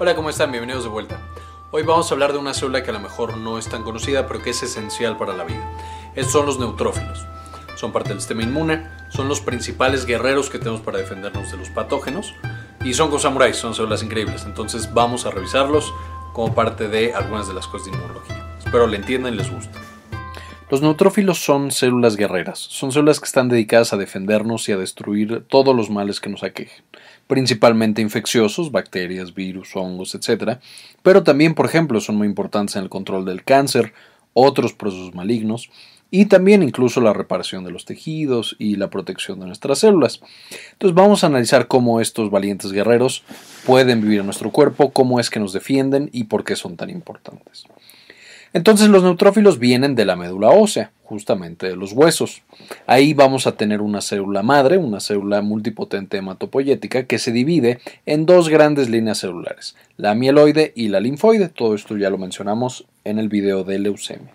Hola, ¿cómo están? Bienvenidos de vuelta. Hoy vamos a hablar de una célula que a lo mejor no es tan conocida, pero que es esencial para la vida. Estos son los neutrófilos. Son parte del sistema inmune, son los principales guerreros que tenemos para defendernos de los patógenos y son con samuráis, son células increíbles. Entonces vamos a revisarlos como parte de algunas de las cosas de inmunología. Espero le entiendan y les guste. Los neutrófilos son células guerreras, son células que están dedicadas a defendernos y a destruir todos los males que nos aquejen, principalmente infecciosos, bacterias, virus, hongos, etc. Pero también, por ejemplo, son muy importantes en el control del cáncer, otros procesos malignos y también incluso la reparación de los tejidos y la protección de nuestras células. Entonces vamos a analizar cómo estos valientes guerreros pueden vivir en nuestro cuerpo, cómo es que nos defienden y por qué son tan importantes. Entonces los neutrófilos vienen de la médula ósea, justamente de los huesos. Ahí vamos a tener una célula madre, una célula multipotente hematopoyética, que se divide en dos grandes líneas celulares, la mieloide y la linfoide. Todo esto ya lo mencionamos en el video de leucemia.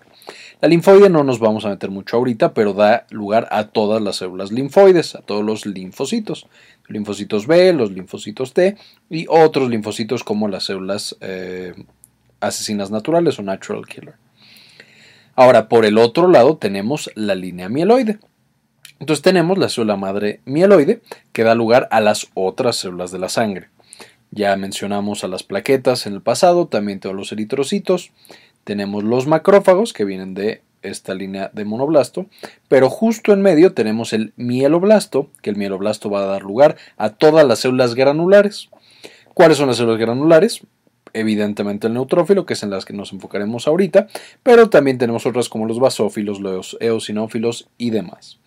La linfoide no nos vamos a meter mucho ahorita, pero da lugar a todas las células linfoides, a todos los linfocitos. Linfocitos B, los linfocitos T y otros linfocitos como las células eh, asesinas naturales o natural killer. Ahora, por el otro lado tenemos la línea mieloide. Entonces tenemos la célula madre mieloide que da lugar a las otras células de la sangre. Ya mencionamos a las plaquetas en el pasado, también todos los eritrocitos. Tenemos los macrófagos que vienen de esta línea de monoblasto, pero justo en medio tenemos el mieloblasto, que el mieloblasto va a dar lugar a todas las células granulares. ¿Cuáles son las células granulares? Evidentemente el neutrófilo, que es en las que nos enfocaremos ahorita, pero también tenemos otras como los basófilos, los eosinófilos y demás.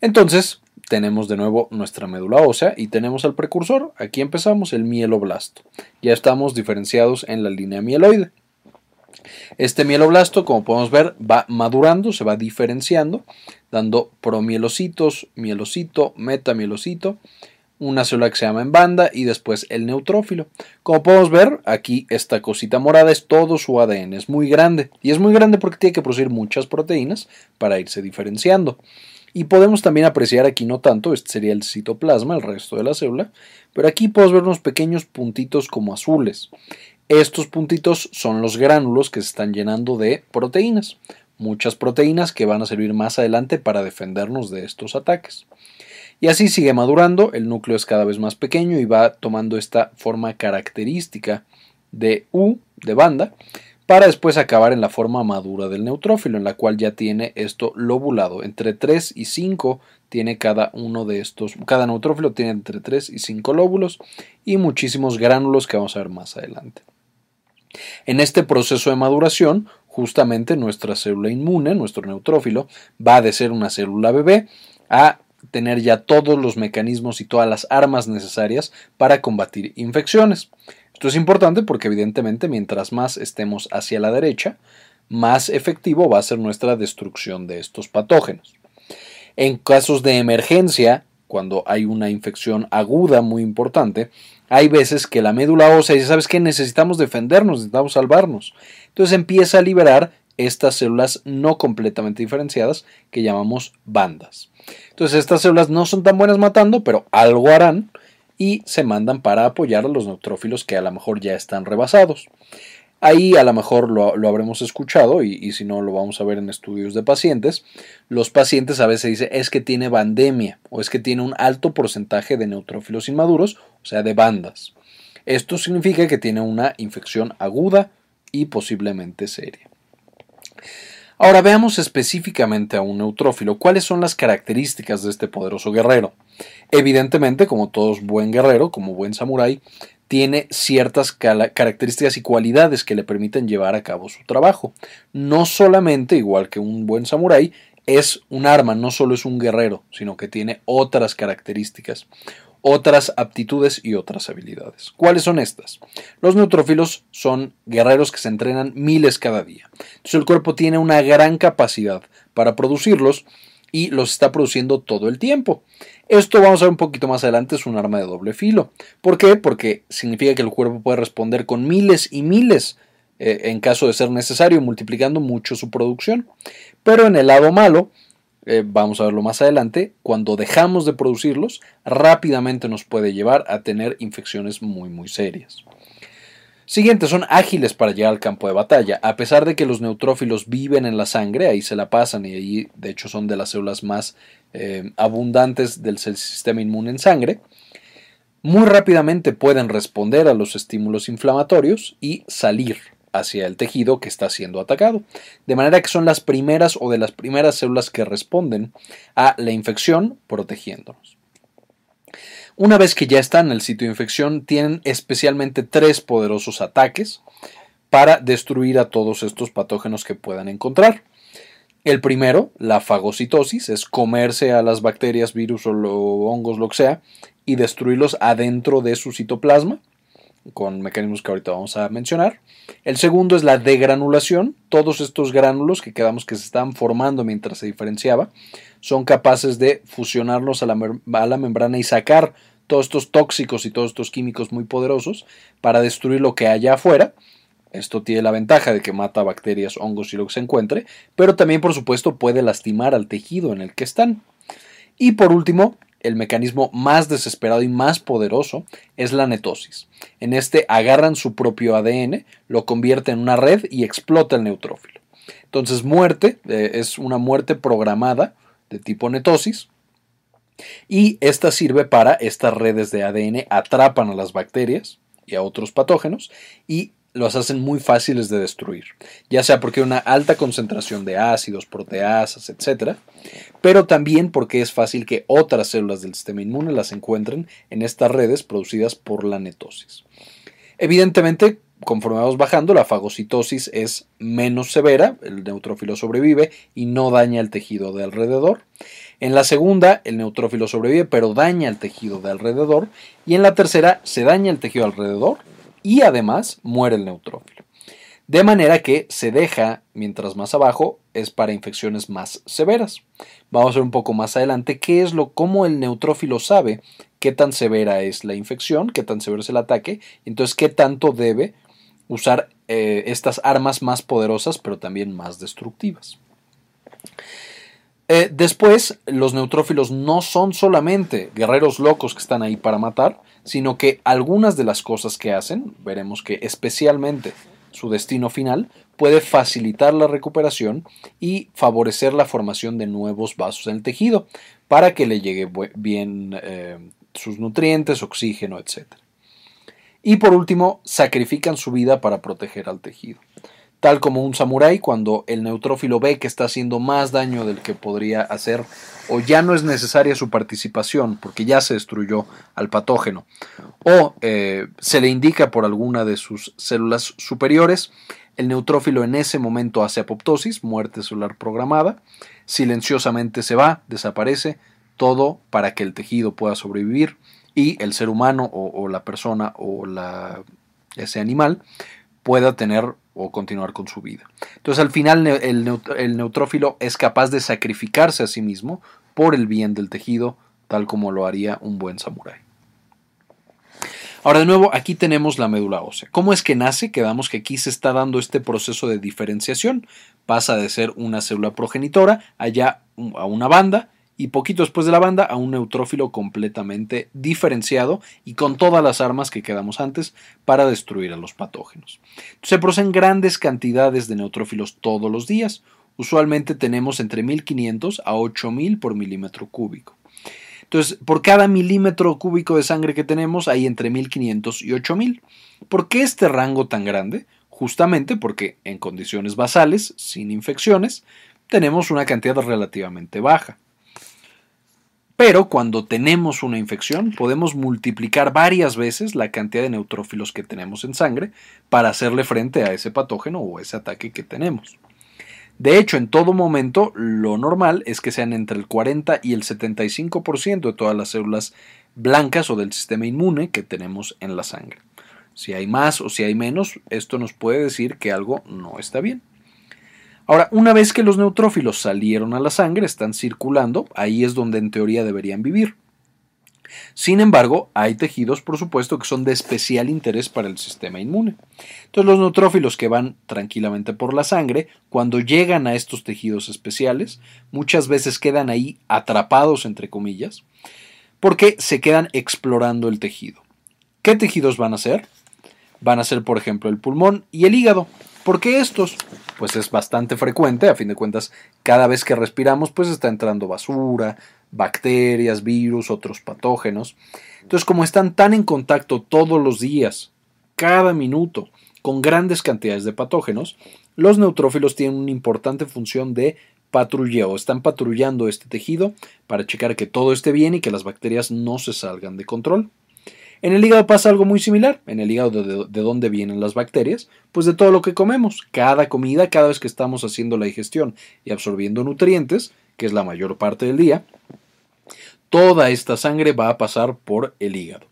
Entonces, tenemos de nuevo nuestra médula ósea y tenemos al precursor. Aquí empezamos el mieloblasto. Ya estamos diferenciados en la línea mieloide. Este mieloblasto, como podemos ver, va madurando, se va diferenciando, dando promielocitos, mielocito, metamielocito una célula que se llama en banda y después el neutrófilo. Como podemos ver, aquí esta cosita morada es todo su ADN, es muy grande y es muy grande porque tiene que producir muchas proteínas para irse diferenciando. Y podemos también apreciar aquí no tanto, este sería el citoplasma, el resto de la célula, pero aquí podemos ver unos pequeños puntitos como azules. Estos puntitos son los gránulos que se están llenando de proteínas, muchas proteínas que van a servir más adelante para defendernos de estos ataques. Y así sigue madurando, el núcleo es cada vez más pequeño y va tomando esta forma característica de U, de banda, para después acabar en la forma madura del neutrófilo, en la cual ya tiene esto lobulado. Entre 3 y 5 tiene cada uno de estos, cada neutrófilo tiene entre 3 y 5 lóbulos y muchísimos gránulos que vamos a ver más adelante. En este proceso de maduración, justamente nuestra célula inmune, nuestro neutrófilo, va de ser una célula bebé a tener ya todos los mecanismos y todas las armas necesarias para combatir infecciones. Esto es importante porque evidentemente mientras más estemos hacia la derecha, más efectivo va a ser nuestra destrucción de estos patógenos. En casos de emergencia, cuando hay una infección aguda muy importante, hay veces que la médula ósea dice, ¿sabes qué? Necesitamos defendernos, necesitamos salvarnos. Entonces empieza a liberar estas células no completamente diferenciadas que llamamos bandas. Entonces estas células no son tan buenas matando, pero algo harán y se mandan para apoyar a los neutrófilos que a lo mejor ya están rebasados. Ahí a lo mejor lo, habremos escuchado y, si no lo vamos a ver en estudios de pacientes. Los pacientes a veces dicen es que tiene bandemia o es que tiene un alto porcentaje de neutrófilos inmaduros, o sea, de bandas. Esto significa que tiene una infección aguda y posiblemente seria. Ahora veamos específicamente a un neutrófilo. ¿Cuáles son las características de este poderoso guerrero? Evidentemente, como todo buen guerrero, como buen samurái, tiene ciertas características y cualidades que le permiten llevar a cabo su trabajo. No solamente, igual que un buen samurái, es un arma, no solo es un guerrero, sino que tiene otras características otras aptitudes y otras habilidades. ¿Cuáles son estas? Los neutrófilos son guerreros que se entrenan miles cada día. Entonces el cuerpo tiene una gran capacidad para producirlos y los está produciendo todo el tiempo. Esto vamos a ver un poquito más adelante, es un arma de doble filo. ¿Por qué? Porque significa que el cuerpo puede responder con miles y miles eh, en caso de ser necesario, multiplicando mucho su producción. Pero en el lado malo, eh, vamos a verlo más adelante, cuando dejamos de producirlos, rápidamente nos puede llevar a tener infecciones muy muy serias. Siguiente, son ágiles para llegar al campo de batalla. A pesar de que los neutrófilos viven en la sangre, ahí se la pasan y ahí de hecho son de las células más eh, abundantes del sistema inmune en sangre, muy rápidamente pueden responder a los estímulos inflamatorios y salir hacia el tejido que está siendo atacado. De manera que son las primeras o de las primeras células que responden a la infección protegiéndonos. Una vez que ya están en el sitio de infección, tienen especialmente tres poderosos ataques para destruir a todos estos patógenos que puedan encontrar. El primero, la fagocitosis, es comerse a las bacterias, virus o hongos, lo que sea, y destruirlos adentro de su citoplasma, con mecanismos que ahorita vamos a mencionar. El segundo es la degranulación. Todos estos gránulos que quedamos que se están formando mientras se diferenciaba son capaces de fusionarlos a la, a la membrana y sacar todos estos tóxicos y todos estos químicos muy poderosos para destruir lo que haya afuera esto tiene la ventaja de que mata bacterias, hongos y lo que se encuentre, pero también por supuesto puede lastimar al tejido en el que están. Y por último, el mecanismo más desesperado y más poderoso es la netosis. En este agarran su propio ADN, lo convierten en una red y explota el neutrófilo. Entonces muerte eh, es una muerte programada de tipo netosis y esta sirve para estas redes de ADN atrapan a las bacterias y a otros patógenos y los hacen muy fáciles de destruir, ya sea porque hay una alta concentración de ácidos, proteasas, etc., pero también porque es fácil que otras células del sistema inmune las encuentren en estas redes producidas por la netosis. Evidentemente, conforme vamos bajando, la fagocitosis es menos severa, el neutrófilo sobrevive y no daña el tejido de alrededor. En la segunda, el neutrófilo sobrevive, pero daña el tejido de alrededor. Y en la tercera, se daña el tejido alrededor, y además muere el neutrófilo. De manera que se deja, mientras más abajo, es para infecciones más severas. Vamos a ver un poco más adelante qué es lo, cómo el neutrófilo sabe qué tan severa es la infección, qué tan severo es el ataque, entonces qué tanto debe usar eh, estas armas más poderosas, pero también más destructivas. Eh, después, los neutrófilos no son solamente guerreros locos que están ahí para matar, sino que algunas de las cosas que hacen, veremos que especialmente su destino final, puede facilitar la recuperación y favorecer la formación de nuevos vasos en el tejido para que le llegue bien eh, sus nutrientes, oxígeno, etc. Y por último, sacrifican su vida para proteger al tejido tal como un samurái cuando el neutrófilo ve que está haciendo más daño del que podría hacer o ya no es necesaria su participación porque ya se destruyó al patógeno. O eh, se le indica por alguna de sus células superiores, el neutrófilo en ese momento hace apoptosis, muerte celular programada, silenciosamente se va, desaparece, todo para que el tejido pueda sobrevivir y el ser humano o, la persona o la, ese animal pueda tener o continuar con su vida. Entonces al final el, neutrófilo es capaz de sacrificarse a sí mismo por el bien del tejido, tal como lo haría un buen samurái. Ahora de nuevo, aquí tenemos la médula ósea. ¿Cómo es que nace? Quedamos que aquí se está dando este proceso de diferenciación. Pasa de ser una célula progenitora allá a una banda y poquito después de la banda a un neutrófilo completamente diferenciado y con todas las armas que quedamos antes para destruir a los patógenos. Se producen grandes cantidades de neutrófilos todos los días. Usualmente tenemos entre 1500 a 8000 por milímetro cúbico. Entonces, por cada milímetro cúbico de sangre que tenemos hay entre 1500 y 8000. ¿Por qué este rango tan grande? Justamente porque en condiciones basales, sin infecciones, tenemos una cantidad relativamente baja. Pero cuando tenemos una infección, podemos multiplicar varias veces la cantidad de neutrófilos que tenemos en sangre para hacerle frente a ese patógeno o ese ataque que tenemos. De hecho, en todo momento, lo normal es que sean entre el 40 y el 75% de todas las células blancas o del sistema inmune que tenemos en la sangre. Si hay más o si hay menos, esto nos puede decir que algo no está bien. Ahora, una vez que los neutrófilos salieron a la sangre, están circulando, ahí es donde en teoría deberían vivir. Sin embargo, hay tejidos, por supuesto, que son de especial interés para el sistema inmune. Entonces, los neutrófilos que van tranquilamente por la sangre, cuando llegan a estos tejidos especiales, muchas veces quedan ahí atrapados, entre comillas, porque se quedan explorando el tejido. ¿Qué tejidos van a ser? van a ser, por ejemplo, el pulmón y el hígado. ¿Por qué estos? Pues es bastante frecuente, a fin de cuentas, cada vez que respiramos, pues está entrando basura, bacterias, virus, otros patógenos. Entonces, como están tan en contacto todos los días, cada minuto, con grandes cantidades de patógenos, los neutrófilos tienen una importante función de patrulleo. Están patrullando este tejido para checar que todo esté bien y que las bacterias no se salgan de control. En el hígado pasa algo muy similar. En el hígado de, de, dónde vienen las bacterias, pues de todo lo que comemos. Cada comida, cada vez que estamos haciendo la digestión y absorbiendo nutrientes, que es la mayor parte del día, toda esta sangre va a pasar por el hígado.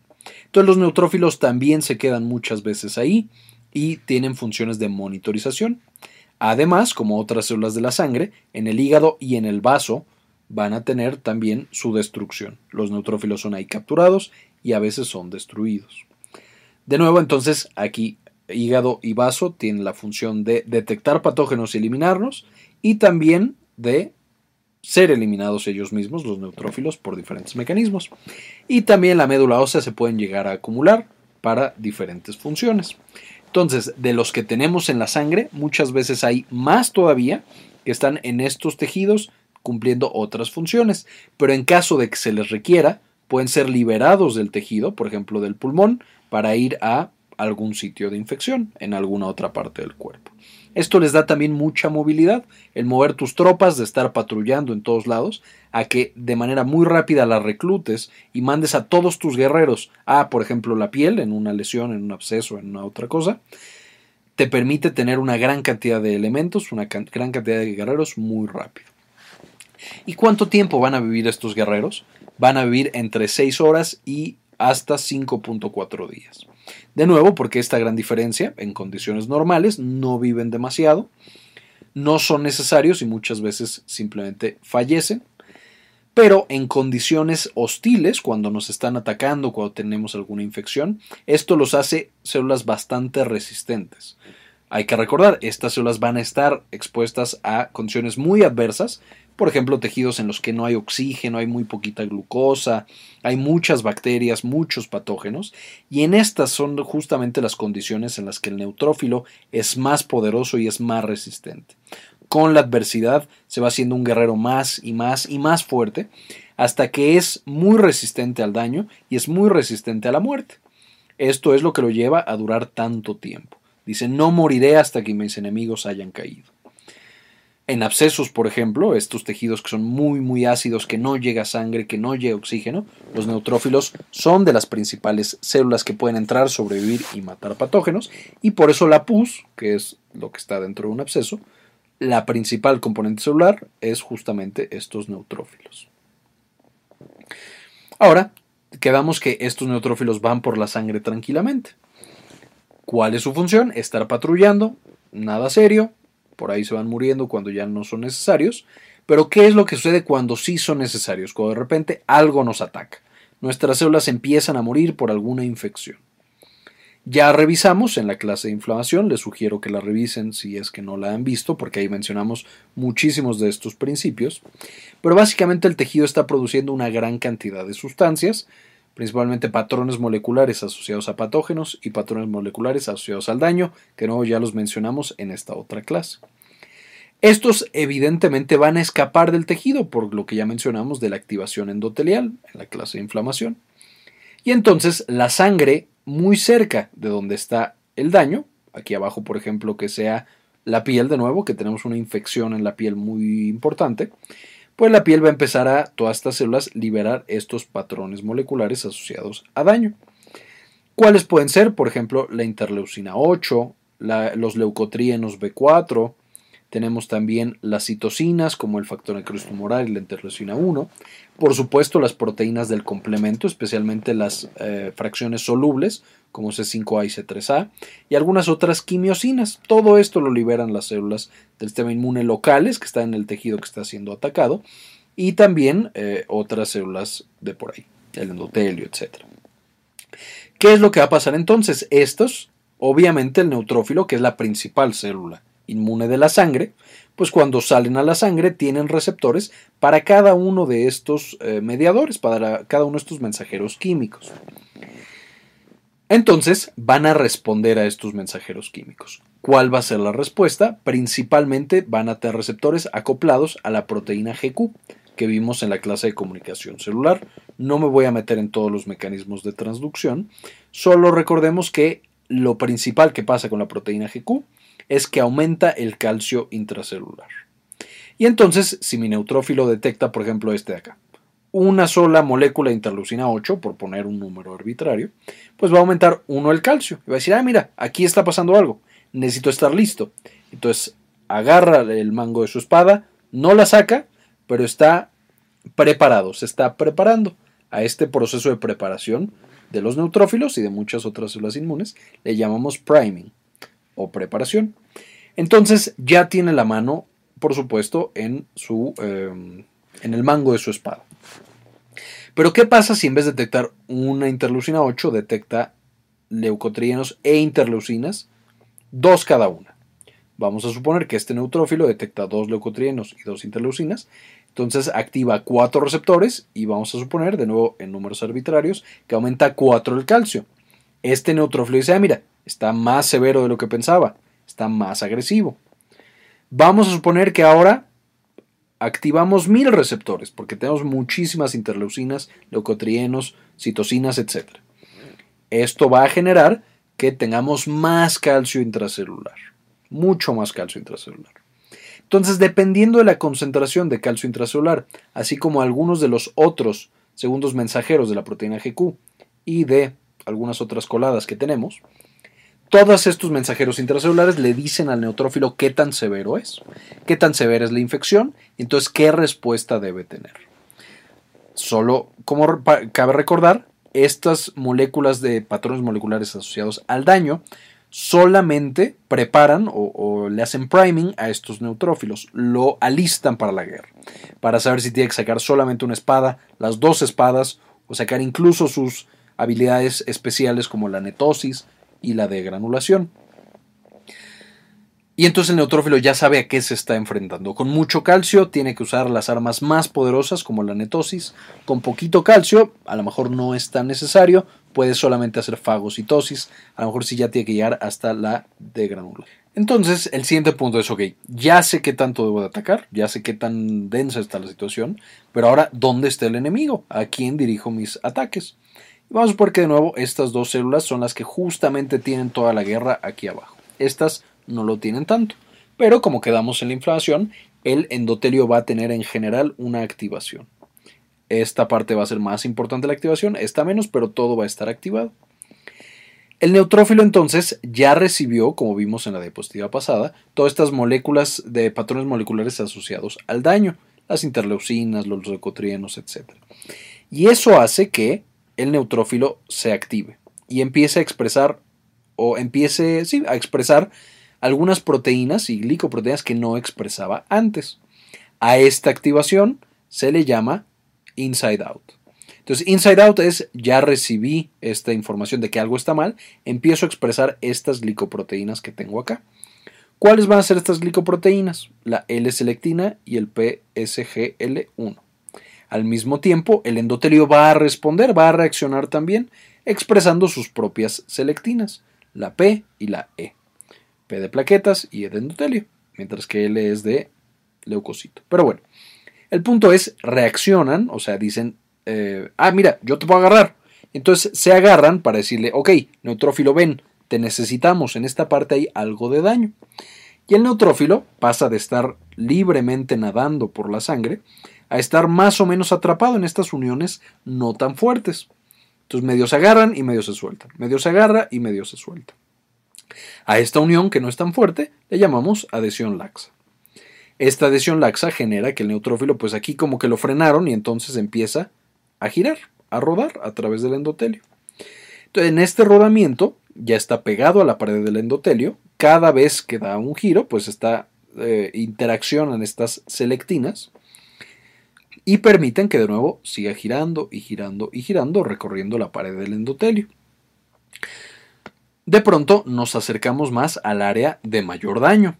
Entonces los neutrófilos también se quedan muchas veces ahí y tienen funciones de monitorización. Además, como otras células de la sangre, en el hígado y en el vaso van a tener también su destrucción. Los neutrófilos son ahí capturados y a veces son destruidos. De nuevo, entonces, aquí hígado y vaso tienen la función de detectar patógenos y eliminarlos y también de ser eliminados ellos mismos, los neutrófilos, por diferentes mecanismos. Y también la médula ósea se pueden llegar a acumular para diferentes funciones. Entonces, de los que tenemos en la sangre, muchas veces hay más todavía que están en estos tejidos cumpliendo otras funciones, pero en caso de que se les requiera, pueden ser liberados del tejido, por ejemplo del pulmón, para ir a algún sitio de infección en alguna otra parte del cuerpo. Esto les da también mucha movilidad, el mover tus tropas, de estar patrullando en todos lados, a que de manera muy rápida las reclutes y mandes a todos tus guerreros a, por ejemplo, la piel, en una lesión, en un absceso, en una otra cosa, te permite tener una gran cantidad de elementos, una gran cantidad de guerreros muy rápido. ¿Y cuánto tiempo van a vivir estos guerreros? Van a vivir entre 6 horas y hasta 5.4 días. De nuevo, porque esta gran diferencia, en condiciones normales, no viven demasiado, no son necesarios y muchas veces simplemente fallecen. Pero en condiciones hostiles, cuando nos están atacando, cuando tenemos alguna infección, esto los hace células bastante resistentes. Hay que recordar, estas células van a estar expuestas a condiciones muy adversas por ejemplo, tejidos en los que no hay oxígeno, hay muy poquita glucosa, hay muchas bacterias, muchos patógenos, y en estas son justamente las condiciones en las que el neutrófilo es más poderoso y es más resistente. Con la adversidad se va haciendo un guerrero más y más y más fuerte, hasta que es muy resistente al daño y es muy resistente a la muerte. Esto es lo que lo lleva a durar tanto tiempo. Dice, no moriré hasta que mis enemigos hayan caído. En abscesos, por ejemplo, estos tejidos que son muy muy ácidos, que no llega sangre, que no llega oxígeno, los neutrófilos son de las principales células que pueden entrar, sobrevivir y matar patógenos, y por eso la pus, que es lo que está dentro de un absceso, la principal componente celular es justamente estos neutrófilos. Ahora, quedamos que estos neutrófilos van por la sangre tranquilamente. ¿Cuál es su función? Estar patrullando, nada serio, por ahí se van muriendo cuando ya no son necesarios. Pero ¿qué es lo que sucede cuando sí son necesarios? Cuando de repente algo nos ataca. Nuestras células empiezan a morir por alguna infección. Ya revisamos en la clase de inflamación, les sugiero que la revisen si es que no la han visto, porque ahí mencionamos muchísimos de estos principios. Pero básicamente el tejido está produciendo una gran cantidad de sustancias, principalmente patrones moleculares asociados a patógenos y patrones moleculares asociados al daño, que no ya los mencionamos en esta otra clase. Estos evidentemente van a escapar del tejido por lo que ya mencionamos de la activación endotelial en la clase de inflamación. Y entonces la sangre muy cerca de donde está el daño, aquí abajo por ejemplo que sea la piel de nuevo, que tenemos una infección en la piel muy importante, pues la piel va a empezar a, todas estas células, liberar estos patrones moleculares asociados a daño. ¿Cuáles pueden ser? Por ejemplo, la interleucina 8, los leucotrienos B4, tenemos también las citocinas como el factor necrosis tumoral y la interleucina 1. Por supuesto, las proteínas del complemento, especialmente las eh, fracciones solubles como C5A y C3A, y algunas otras quimiosinas. Todo esto lo liberan las células del sistema inmune locales que están en el tejido que está siendo atacado, y también eh, otras células de por ahí, el endotelio, etc. ¿Qué es lo que va a pasar entonces? Estos, obviamente el neutrófilo, que es la principal célula inmune de la sangre, pues cuando salen a la sangre tienen receptores para cada uno de estos eh, mediadores, para cada uno de estos mensajeros químicos. Entonces van a responder a estos mensajeros químicos. ¿Cuál va a ser la respuesta? Principalmente van a tener receptores acoplados a la proteína GQ que vimos en la clase de comunicación celular. No me voy a meter en todos los mecanismos de transducción, solo recordemos que lo principal que pasa con la proteína GQ es que aumenta el calcio intracelular. Y entonces, si mi neutrófilo detecta, por ejemplo, este de acá, una sola molécula de interleucina 8, por poner un número arbitrario, pues va a aumentar uno el calcio. Y va a decir, ah, mira, aquí está pasando algo, necesito estar listo. Entonces, agarra el mango de su espada, no la saca, pero está preparado, se está preparando a este proceso de preparación de los neutrófilos y de muchas otras células inmunes, le llamamos priming o preparación. Entonces ya tiene la mano, por supuesto, en, su, em, en el mango de su espada. Pero ¿qué pasa si en vez de detectar una interleucina 8 detecta leucotrienos e interleucinas, dos cada una? Vamos a suponer que este neutrófilo detecta dos leucotrienos y dos interleucinas, entonces activa cuatro receptores y vamos a suponer, de nuevo en números arbitrarios, que aumenta 4 el calcio. Este neutrófilo dice, ah, mira, está más severo de lo que pensaba, está más agresivo. Vamos a suponer que ahora activamos mil receptores, porque tenemos muchísimas interleucinas, leucotrienos, citocinas, etc. Esto va a generar que tengamos más calcio intracelular, mucho más calcio intracelular. Entonces, dependiendo de la concentración de calcio intracelular, así como algunos de los otros segundos mensajeros de la proteína GQ y de algunas otras coladas que tenemos, todos estos mensajeros intracelulares le dicen al neutrófilo qué tan severo es, qué tan severa es la infección, y entonces qué respuesta debe tener. Solo, como cabe recordar, estas moléculas de patrones moleculares asociados al daño solamente preparan o, le hacen priming a estos neutrófilos, lo alistan para la guerra, para saber si tiene que sacar solamente una espada, las dos espadas, o sacar incluso sus habilidades especiales como la netosis y la de granulación. Y entonces el neutrófilo ya sabe a qué se está enfrentando. Con mucho calcio tiene que usar las armas más poderosas como la netosis. Con poquito calcio, a lo mejor no es tan necesario, puede solamente hacer fagocitosis. A lo mejor sí ya tiene que llegar hasta la degranulación. Entonces, el siguiente punto es, ok, ya sé qué tanto debo de atacar, ya sé qué tan densa está la situación, pero ahora, ¿dónde está el enemigo? ¿A quién dirijo mis ataques? Vamos a ver que de nuevo estas dos células son las que justamente tienen toda la guerra aquí abajo. Estas no lo tienen tanto. Pero como quedamos en la inflamación, el endotelio va a tener en general una activación. Esta parte va a ser más importante la activación, esta menos, pero todo va a estar activado. El neutrófilo entonces ya recibió, como vimos en la diapositiva pasada, todas estas moléculas de patrones moleculares asociados al daño, las interleucinas, los leucotrienos, etc. Y eso hace que el neutrófilo se active y empiece a expresar o empiece a expresar algunas proteínas y glicoproteínas que no expresaba antes. A esta activación se le llama inside out. Entonces, inside out es ya recibí esta información de que algo está mal, empiezo a expresar estas glicoproteínas que tengo acá. ¿Cuáles van a ser estas glicoproteínas? La L-selectina y el PSGL1. Al mismo tiempo, el endotelio va a responder, va a reaccionar también, expresando sus propias selectinas, la P y la E de plaquetas y E de endotelio, mientras que L es de leucocito. Pero bueno, el punto es, reaccionan, o sea, dicen, eh, ah, mira, yo te puedo agarrar. Entonces se agarran para decirle, ok, neutrófilo, ven, te necesitamos, en esta parte hay algo de daño. Y el neutrófilo pasa de estar libremente nadando por la sangre a estar más o menos atrapado en estas uniones no tan fuertes. Entonces medio se agarran y medio se sueltan, medio se agarra y medio se suelta. A esta unión, que no es tan fuerte, le llamamos adhesión laxa. Esta adhesión laxa genera que el neutrófilo, pues aquí como que lo frenaron y entonces empieza a girar, a rodar a través del endotelio. En este rodamiento ya está pegado a la pared del endotelio. Cada vez que da un giro, pues está eh, interaccionan estas selectinas y permiten que de nuevo siga girando y girando y girando recorriendo la pared del endotelio. De pronto nos acercamos más al área de mayor daño.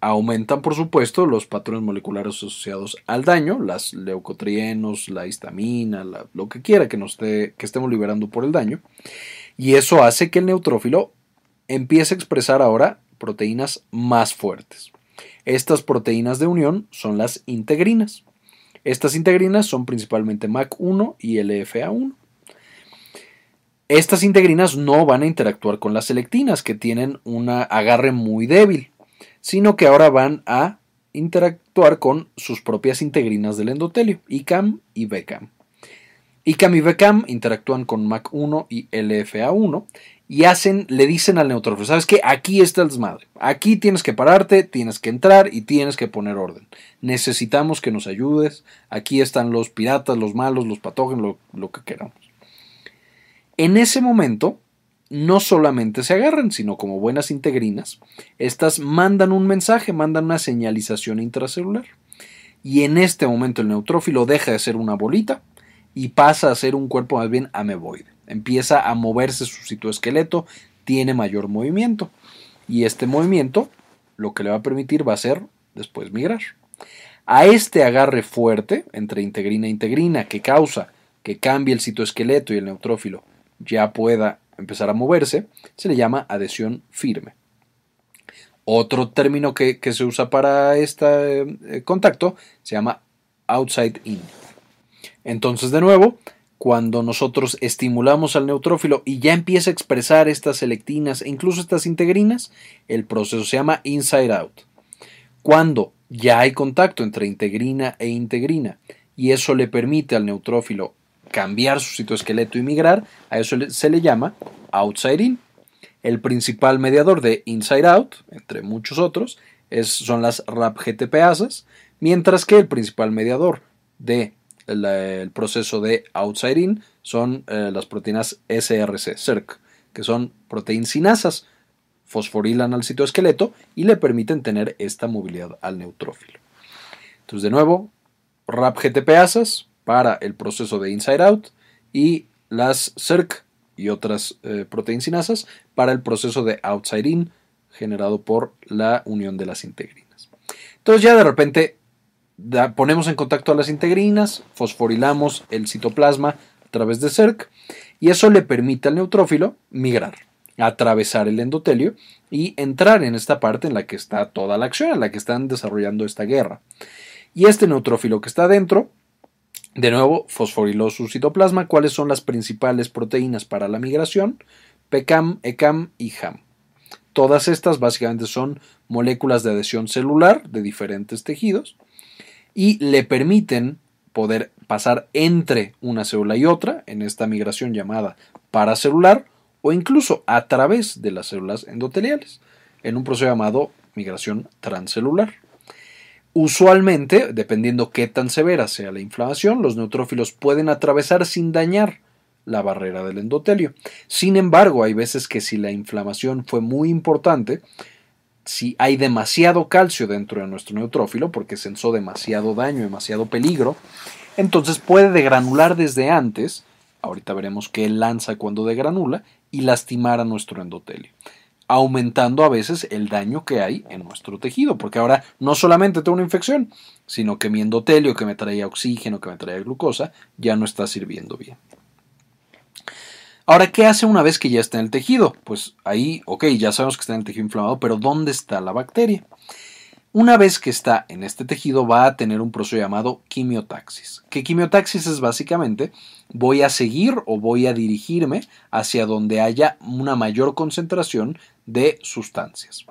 Aumentan, por supuesto, los patrones moleculares asociados al daño, las leucotrienos, la histamina, lo que quiera que, nos que estemos liberando por el daño. Y eso hace que el neutrófilo empiece a expresar ahora proteínas más fuertes. Estas proteínas de unión son las integrinas. Estas integrinas son principalmente MAC1 y LFA1. Estas integrinas no van a interactuar con las selectinas, que tienen un agarre muy débil, sino que ahora van a interactuar con sus propias integrinas del endotelio, ICAM y BCAM. ICAM y BCAM interactúan con MAC1 y LFA1 y hacen, le dicen al neutrófilo, ¿sabes qué? Aquí está el desmadre. Aquí tienes que pararte, tienes que entrar y tienes que poner orden. Necesitamos que nos ayudes. Aquí están los piratas, los malos, los patógenos, lo que queramos. En ese momento, no solamente se agarran, sino como buenas integrinas, estas mandan un mensaje, mandan una señalización intracelular. Y en este momento el neutrófilo deja de ser una bolita y pasa a ser un cuerpo más bien ameboide. Empieza a moverse su citoesqueleto, tiene mayor movimiento. Y este movimiento lo que le va a permitir va a ser después migrar. A este agarre fuerte entre integrina e integrina que causa que cambie el citoesqueleto y el neutrófilo ya pueda empezar a moverse, se le llama adhesión firme. Otro término que, se usa para este eh, contacto se llama outside in. Entonces, de nuevo, cuando nosotros estimulamos al neutrófilo y ya empieza a expresar estas selectinas e incluso estas integrinas, el proceso se llama inside out. Cuando ya hay contacto entre integrina e integrina y eso le permite al neutrófilo cambiar su citoesqueleto y migrar, a eso se le llama outside in. El principal mediador de inside out, entre muchos otros, son las RAP-GTPasas, mientras que el principal mediador de el proceso de outside in son eh, las proteínas SRC, SERC, que son proteínas sinasas, fosforilan al citoesqueleto y le permiten tener esta movilidad al neutrófilo. Entonces, de nuevo, RAP-GTPasas, para el proceso de inside out y las CERC y otras eh, proteínsinasas para el proceso de outside in generado por la unión de las integrinas. Entonces ya de repente ponemos en contacto a las integrinas, fosforilamos el citoplasma a través de CERC y eso le permite al neutrófilo migrar, atravesar el endotelio y entrar en esta parte en la que está toda la acción, en la que están desarrollando esta guerra. Y este neutrófilo que está dentro de nuevo, fosforiló su citoplasma. ¿Cuáles son las principales proteínas para la migración? PECAM, ECAM y HAM. Todas estas básicamente son moléculas de adhesión celular de diferentes tejidos y le permiten poder pasar entre una célula y otra en esta migración llamada paracelular o incluso a través de las células endoteliales en un proceso llamado migración transcelular. Usualmente, dependiendo qué tan severa sea la inflamación, los neutrófilos pueden atravesar sin dañar la barrera del endotelio. Sin embargo, hay veces que si la inflamación fue muy importante, si hay demasiado calcio dentro de nuestro neutrófilo, porque sensó demasiado daño, demasiado peligro, entonces puede degranular desde antes, ahorita veremos qué lanza cuando degranula, y lastimar a nuestro endotelio aumentando a veces el daño que hay en nuestro tejido, porque ahora no solamente tengo una infección, sino que mi endotelio que me traía oxígeno, que me traía glucosa, ya no está sirviendo bien. Ahora, ¿qué hace una vez que ya está en el tejido? Pues ahí, ok, ya sabemos que está en el tejido inflamado, pero ¿dónde está la bacteria? Una vez que está en este tejido va a tener un proceso llamado quimiotaxis. Que quimiotaxis es básicamente voy a seguir o voy a dirigirme hacia donde haya una mayor concentración de sustancias.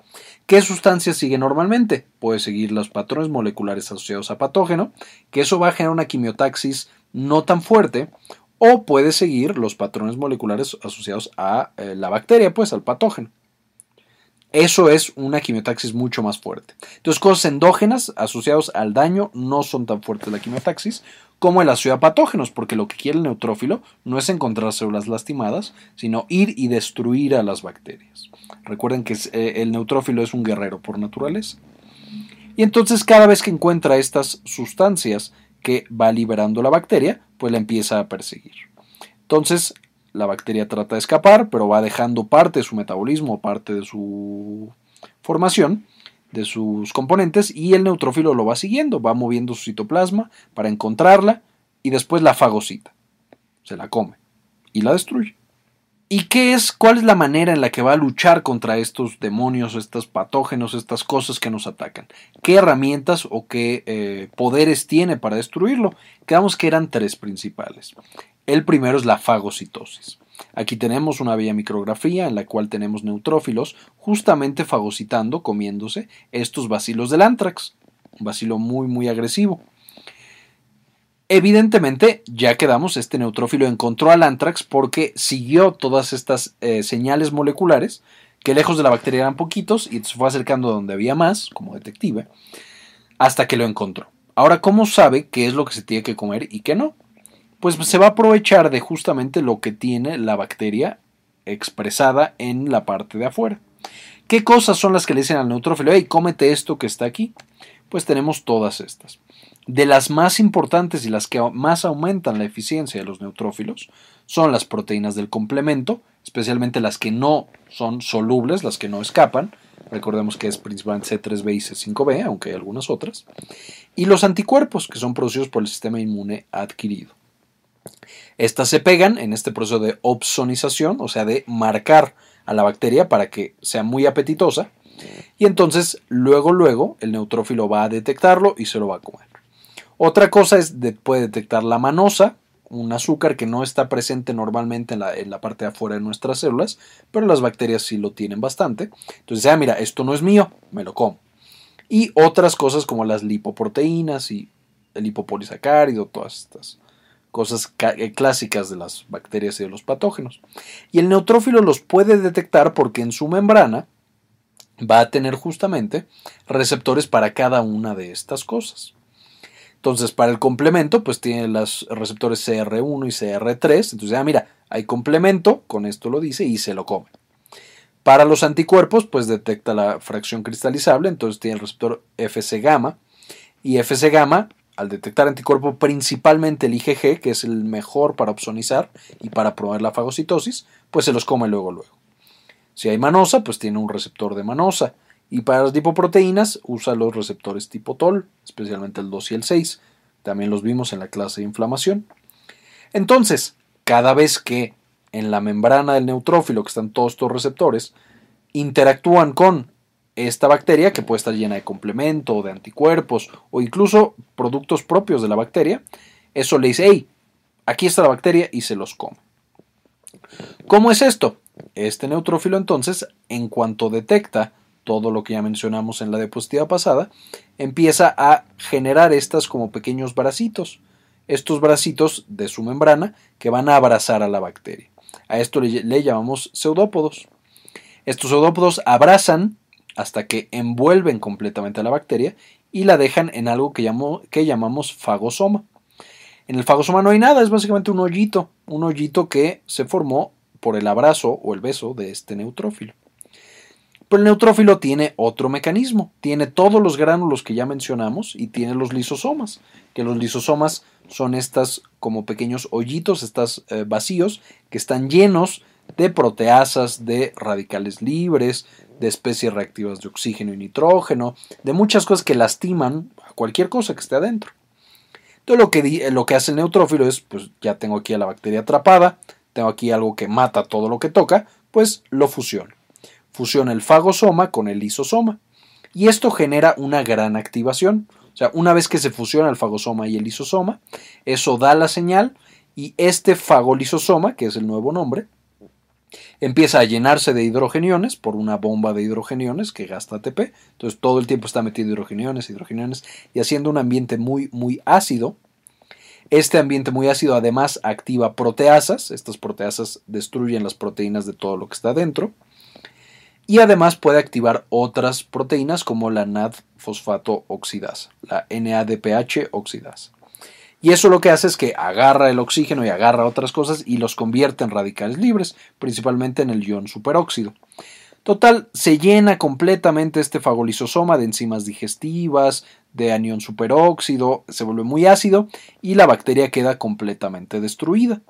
¿Qué sustancias sigue normalmente? Puede seguir los patrones moleculares asociados a patógeno, que eso va a generar una quimiotaxis no tan fuerte, o puede seguir los patrones moleculares asociados a eh, la bacteria, pues al patógeno. Eso es una quimiotaxis mucho más fuerte. Entonces, cosas endógenas asociadas al daño no son tan fuertes la quimiotaxis como el ácido a patógenos, porque lo que quiere el neutrófilo no es encontrar células lastimadas, sino ir y destruir a las bacterias. Recuerden que eh, el neutrófilo es un guerrero por naturaleza. Y entonces cada vez que encuentra estas sustancias que va liberando la bacteria, pues la empieza a perseguir. Entonces, la bacteria trata de escapar, pero va dejando parte de su metabolismo, parte de su formación, de sus componentes, y el neutrófilo lo va siguiendo, va moviendo su citoplasma para encontrarla y después la fagocita. Se la come y la destruye. ¿Y qué es, cuál es la manera en la que va a luchar contra estos demonios, estos patógenos, estas cosas que nos atacan? ¿Qué herramientas o qué eh, poderes tiene para destruirlo? Quedamos que eran tres principales. El primero es la fagocitosis. Aquí tenemos una bella micrografía en la cual tenemos neutrófilos justamente fagocitando, comiéndose estos bacilos del antrax. Un bacilo muy, muy agresivo. Evidentemente, ya quedamos, este neutrófilo encontró al antrax porque siguió todas estas eh, señales moleculares que lejos de la bacteria eran poquitos y se fue acercando a donde había más, como detective, hasta que lo encontró. Ahora, ¿cómo sabe qué es lo que se tiene que comer y qué no? Pues se va a aprovechar de justamente lo que tiene la bacteria expresada en la parte de afuera. ¿Qué cosas son las que le dicen al neutrófilo? Hey, cómete esto que está aquí. Pues tenemos todas estas. De las más importantes y las que más aumentan la eficiencia de los neutrófilos son las proteínas del complemento, especialmente las que no son solubles, las que no escapan. Recordemos que es principalmente C3b y C5b, aunque hay algunas otras. Y los anticuerpos, que son producidos por el sistema inmune adquirido. Estas se pegan en este proceso de opsonización, o sea, de marcar a la bacteria para que sea muy apetitosa. Y entonces, luego, luego, el neutrófilo va a detectarlo y se lo va a comer. Otra cosa es de, puede detectar la manosa, un azúcar que no está presente normalmente en la, parte de afuera de nuestras células, pero las bacterias sí lo tienen bastante. Entonces, ah, mira, esto no es mío, me lo como. Y otras cosas como las lipoproteínas y el lipopolisacárido, todas estas cosas eh, clásicas de las bacterias y de los patógenos. Y el neutrófilo los puede detectar porque en su membrana va a tener justamente receptores para cada una de estas cosas. Entonces, para el complemento, pues tiene los receptores CR1 y CR3. Entonces, ah, mira, hay complemento, con esto lo dice, y se lo come. Para los anticuerpos, pues detecta la fracción cristalizable, entonces tiene el receptor FC gamma. Y FC gamma, al detectar anticuerpo, principalmente el IgG, que es el mejor para opsonizar y para promover la fagocitosis, pues se los come luego, luego. Si hay manosa, pues tiene un receptor de manosa. Y para las lipoproteínas usa los receptores tipo TOL, especialmente el 2 y el 6. También los vimos en la clase de inflamación. Entonces, cada vez que en la membrana del neutrófilo, que están todos estos receptores, interactúan con esta bacteria, que puede estar llena de complemento, de anticuerpos, o incluso productos propios de la bacteria, eso le dice, hey, aquí está la bacteria y se los come. ¿Cómo es esto? Este neutrófilo entonces, en cuanto detecta todo lo que ya mencionamos en la diapositiva pasada, empieza a generar estas como pequeños bracitos, estos bracitos de su membrana que van a abrazar a la bacteria. A esto le, llamamos pseudópodos. Estos pseudópodos abrazan hasta que envuelven completamente a la bacteria y la dejan en algo que, que llamamos fagosoma. En el fagosoma no hay nada, es básicamente un hoyito, un hoyito que se formó por el abrazo o el beso de este neutrófilo. Pero el neutrófilo tiene otro mecanismo, tiene todos los gránulos que ya mencionamos y tiene los lisosomas, que los lisosomas son estas como pequeños hoyitos, estas eh, vacíos que están llenos de proteasas, de radicales libres, de especies reactivas de oxígeno y nitrógeno, de muchas cosas que lastiman a cualquier cosa que esté adentro. Entonces lo que, lo que hace el neutrófilo es, pues ya tengo aquí a la bacteria atrapada, tengo aquí algo que mata todo lo que toca, pues lo fusiona fusiona el fagosoma con el lisosoma. Y esto genera una gran activación. O sea, una vez que se fusiona el fagosoma y el lisosoma, eso da la señal y este fagolisosoma, que es el nuevo nombre, empieza a llenarse de hidrogeniones por una bomba de hidrogeniones que gasta ATP. Entonces todo el tiempo está metiendo hidrogeniones, hidrogeniones y haciendo un ambiente muy, muy ácido. Este ambiente muy ácido además activa proteasas. Estas proteasas destruyen las proteínas de todo lo que está dentro y además puede activar otras proteínas como la NAD-fosfato oxidasa, la NADPH oxidasa. Y eso lo que hace es que agarra el oxígeno y agarra otras cosas y los convierte en radicales libres, principalmente en el ion superóxido. Total, se llena completamente este fagolisosoma de enzimas digestivas, de anión superóxido, se vuelve muy ácido y la bacteria queda completamente destruida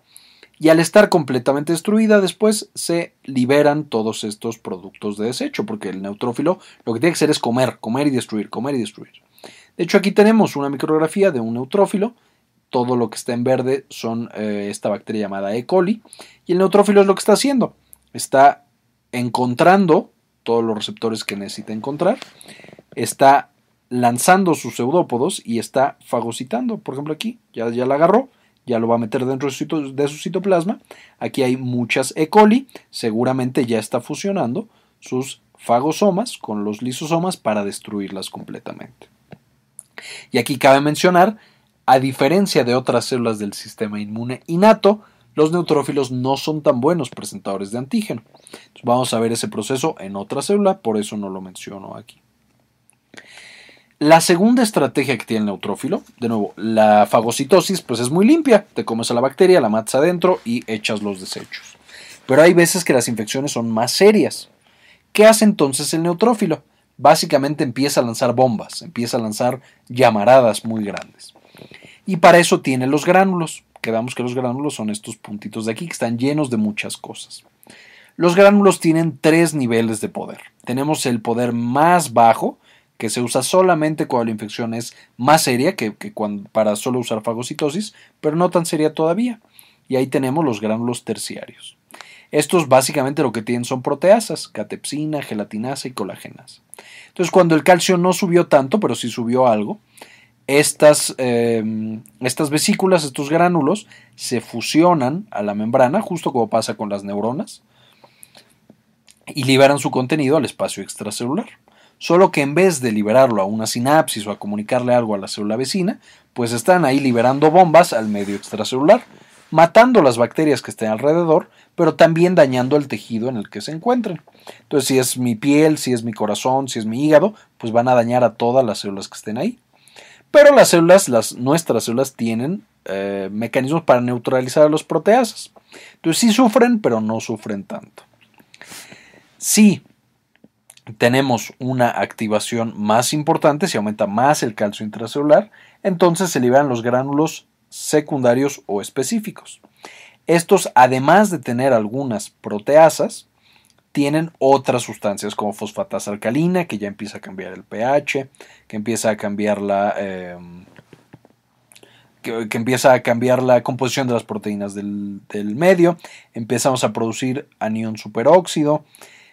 y al estar completamente destruida después se liberan todos estos productos de desecho, porque el neutrófilo lo que tiene que hacer es comer, comer y destruir, comer y destruir. De hecho aquí tenemos una micrografía de un neutrófilo todo lo que está en verde son eh, esta bacteria llamada E. coli. Y el neutrófilo es lo que está haciendo. Está encontrando todos los receptores que necesita encontrar. Está lanzando sus pseudópodos y está fagocitando. Por ejemplo, aquí ya, ya la agarró, ya lo va a meter dentro de su, citoplasma. Aquí hay muchas E. coli, seguramente ya está fusionando sus fagosomas con los lisosomas para destruirlas completamente. Y aquí cabe mencionar a diferencia de otras células del sistema inmune innato, los neutrófilos no son tan buenos presentadores de antígeno. vamos a ver ese proceso en otra célula, por eso no lo menciono aquí. La segunda estrategia que tiene el neutrófilo, de nuevo, la fagocitosis, pues es muy limpia. Te comes a la bacteria, la matas adentro y echas los desechos. Pero hay veces que las infecciones son más serias. ¿Qué hace entonces el neutrófilo? Básicamente empieza a lanzar bombas, empieza a lanzar llamaradas muy grandes. Y para eso tiene los gránulos. Quedamos que los gránulos son estos puntitos de aquí que están llenos de muchas cosas. Los gránulos tienen tres niveles de poder. Tenemos el poder más bajo, que se usa solamente cuando la infección es más seria que, para solo usar fagocitosis, pero no tan seria todavía. Y ahí tenemos los gránulos terciarios. Estos básicamente lo que tienen son proteasas, catepsina, gelatinasa y colagenasa. Entonces cuando el calcio no subió tanto, pero sí subió algo, estas, em, estas vesículas, estos gránulos, se fusionan a la membrana, justo como pasa con las neuronas, y liberan su contenido al espacio extracelular. Solo que en vez de liberarlo a una sinapsis o a comunicarle algo a la célula vecina, pues están ahí liberando bombas al medio extracelular, matando las bacterias que estén alrededor, pero también dañando el tejido en el que se encuentren. Entonces, si es mi piel, si es mi corazón, si es mi hígado, pues van a dañar a todas las células que estén ahí. Pero las células, las, nuestras células tienen eh, mecanismos para neutralizar a los proteasas. Entonces sí sufren, pero no sufren tanto. Si tenemos una activación más importante, si aumenta más el calcio intracelular, entonces se liberan los gránulos secundarios o específicos. Estos, además de tener algunas proteasas, tienen otras sustancias como fosfatasa alcalina, que ya empieza a cambiar el pH, que empieza a cambiar la. Em, que, empieza a cambiar la composición de las proteínas del, del, medio, empezamos a producir anión superóxido,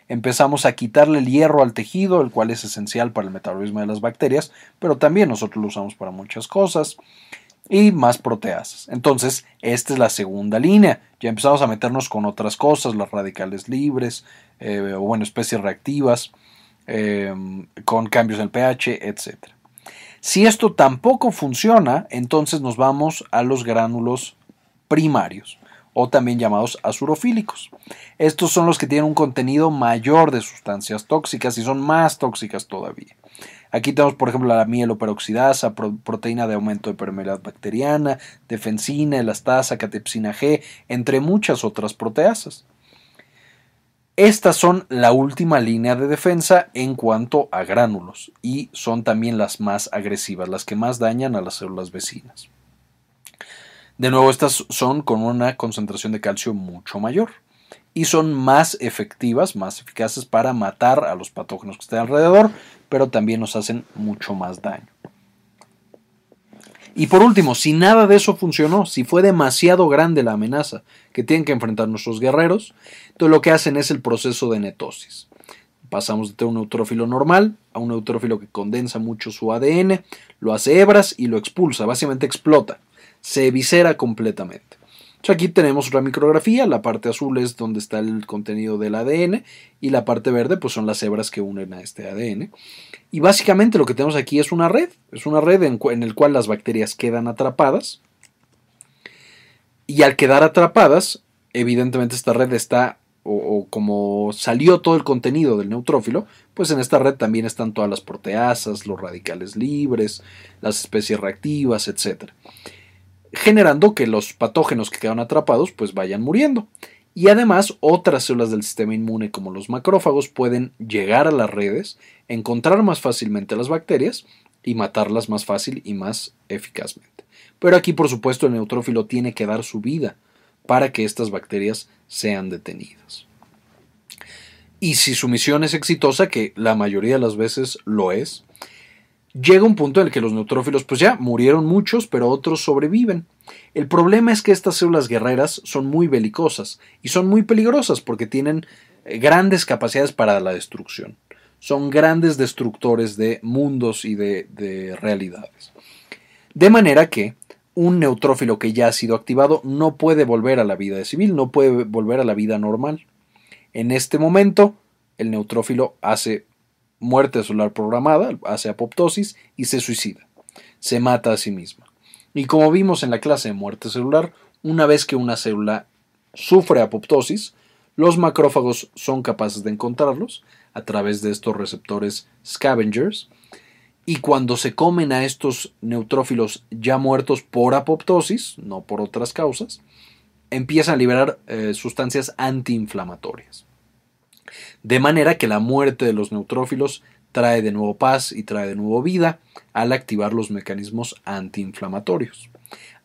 empezamos a quitarle el hierro al tejido, el cual es esencial para el metabolismo de las bacterias, pero también nosotros lo usamos para muchas cosas y más proteasas. Entonces, esta es la segunda línea. Ya empezamos a meternos con otras cosas, las radicales libres, eh, o bueno, especies reactivas, eh, con cambios en el pH, etc. Si esto tampoco funciona, entonces nos vamos a los gránulos primarios, o también llamados azurofílicos. Estos son los que tienen un contenido mayor de sustancias tóxicas y son más tóxicas todavía. Aquí tenemos, por ejemplo, la mieloperoxidasa, proteína de aumento de permeabilidad bacteriana, defensina, elastasa, catepsina G, entre muchas otras proteasas. Estas son la última línea de defensa en cuanto a gránulos y son también las más agresivas, las que más dañan a las células vecinas. De nuevo, estas son con una concentración de calcio mucho mayor y son más efectivas, más eficaces para matar a los patógenos que estén alrededor, pero también nos hacen mucho más daño. Y por último, si nada de eso funcionó, si fue demasiado grande la amenaza que tienen que enfrentar nuestros guerreros, entonces lo que hacen es el proceso de netosis. Pasamos de un neutrófilo normal a un neutrófilo que condensa mucho su ADN, lo hace hebras y lo expulsa, básicamente explota, se eviscera completamente. Aquí tenemos otra micrografía, la parte azul es donde está el contenido del ADN y la parte verde pues son las hebras que unen a este ADN. Y básicamente lo que tenemos aquí es una red, es una red en, en la cual las bacterias quedan atrapadas. Y al quedar atrapadas, evidentemente esta red está o, como salió todo el contenido del neutrófilo, pues en esta red también están todas las proteasas, los radicales libres, las especies reactivas, etc generando que los patógenos que quedan atrapados pues vayan muriendo. Y además otras células del sistema inmune como los macrófagos pueden llegar a las redes, encontrar más fácilmente las bacterias y matarlas más fácil y más eficazmente. Pero aquí por supuesto el neutrófilo tiene que dar su vida para que estas bacterias sean detenidas. Y si su misión es exitosa, que la mayoría de las veces lo es, llega un punto en el que los neutrófilos pues ya murieron muchos, pero otros sobreviven. El problema es que estas células guerreras son muy belicosas y son muy peligrosas porque tienen eh, grandes capacidades para la destrucción. Son grandes destructores de mundos y de, de realidades. De manera que un neutrófilo que ya ha sido activado no puede volver a la vida civil, no puede volver a la vida normal. En este momento, el neutrófilo hace muerte celular programada, hace apoptosis y se suicida. Se mata a sí misma. Y como vimos en la clase de muerte celular, una vez que una célula sufre apoptosis, los macrófagos son capaces de encontrarlos a través de estos receptores scavengers y cuando se comen a estos neutrófilos ya muertos por apoptosis, no por otras causas, empiezan a liberar eh, sustancias antiinflamatorias. De manera que la muerte de los neutrófilos trae de nuevo paz y trae de nuevo vida al activar los mecanismos antiinflamatorios.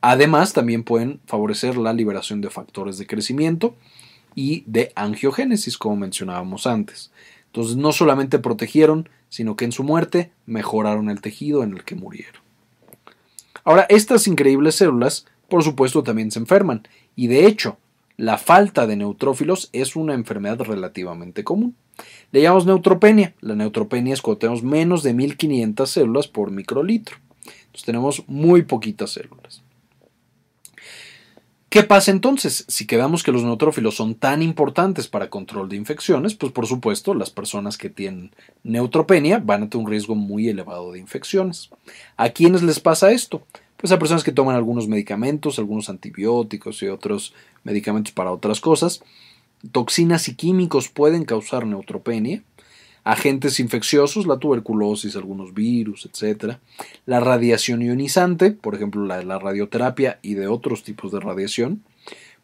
Además, también pueden favorecer la liberación de factores de crecimiento y de angiogénesis, como mencionábamos antes. Entonces, no solamente protegieron, sino que en su muerte mejoraron el tejido en el que murieron. Ahora, estas increíbles células, por supuesto, también se enferman, y de hecho, la falta de neutrófilos es una enfermedad relativamente común. Le llamamos neutropenia. La neutropenia es cuando tenemos menos de 1500 células por microlitro. Entonces tenemos muy poquitas células. ¿Qué pasa entonces? Si quedamos que los neutrófilos son tan importantes para control de infecciones, pues por supuesto las personas que tienen neutropenia van a tener un riesgo muy elevado de infecciones. ¿A quiénes les pasa esto? Pues a personas que toman algunos medicamentos, algunos antibióticos y otros medicamentos para otras cosas. Toxinas y químicos pueden causar neutropenia. Agentes infecciosos, la tuberculosis, algunos virus, etc. La radiación ionizante, por ejemplo la la radioterapia y de otros tipos de radiación.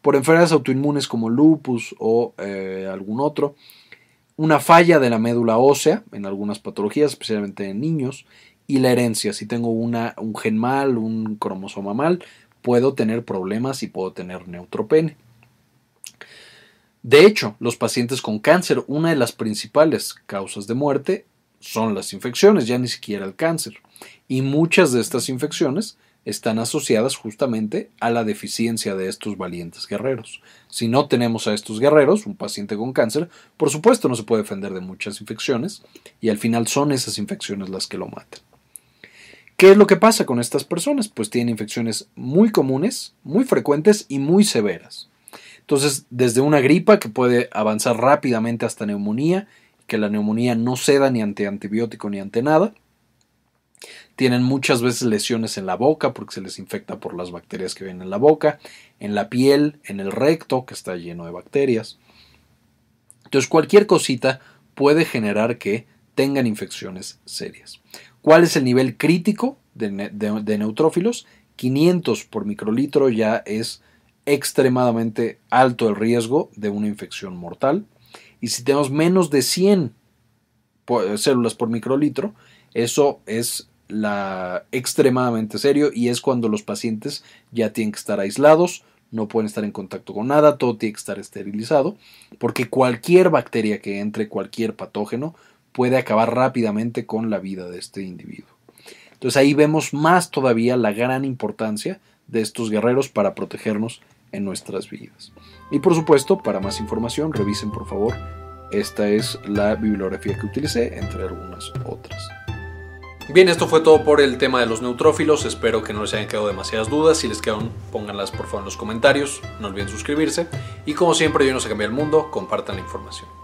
Por enfermedades autoinmunes como lupus o eh, algún otro. Una falla de la médula ósea en algunas patologías, especialmente en niños y la herencia. Si tengo una, un gen mal, un cromosoma mal, puedo tener problemas y puedo tener neutropenia. De hecho, los pacientes con cáncer, una de las principales causas de muerte son las infecciones, ya ni siquiera el cáncer. Y muchas de estas infecciones están asociadas justamente a la deficiencia de estos valientes guerreros. Si no tenemos a estos guerreros, un paciente con cáncer, por supuesto no se puede defender de muchas infecciones y al final son esas infecciones las que lo matan. ¿Qué es lo que pasa con estas personas? Pues tienen infecciones muy comunes, muy frecuentes y muy severas. Entonces, desde una gripa que puede avanzar rápidamente hasta neumonía, que la neumonía no ceda ni ante antibiótico ni ante nada. Tienen muchas veces lesiones en la boca porque se les infecta por las bacterias que vienen en la boca, en la piel, en el recto que está lleno de bacterias. Entonces, cualquier cosita puede generar que tengan infecciones serias. ¿Cuál es el nivel crítico de, neutrófilos? 500 por microlitro ya es extremadamente alto el riesgo de una infección mortal. Y si tenemos menos de 100 células por microlitro, eso es la extremadamente serio y es cuando los pacientes ya tienen que estar aislados, no pueden estar en contacto con nada, todo tiene que estar esterilizado, porque cualquier bacteria que entre, cualquier patógeno, puede acabar rápidamente con la vida de este individuo. Entonces ahí vemos más todavía la gran importancia de estos guerreros para protegernos en nuestras vidas. Y por supuesto, para más información, revisen por favor. Esta es la bibliografía que utilicé, entre algunas otras. Bien, esto fue todo por el tema de los neutrófilos. Espero que no les hayan quedado demasiadas dudas. Si les quedan, pónganlas por favor en los comentarios. No olviden suscribirse. Y como siempre, yo no se cambia el mundo, compartan la información.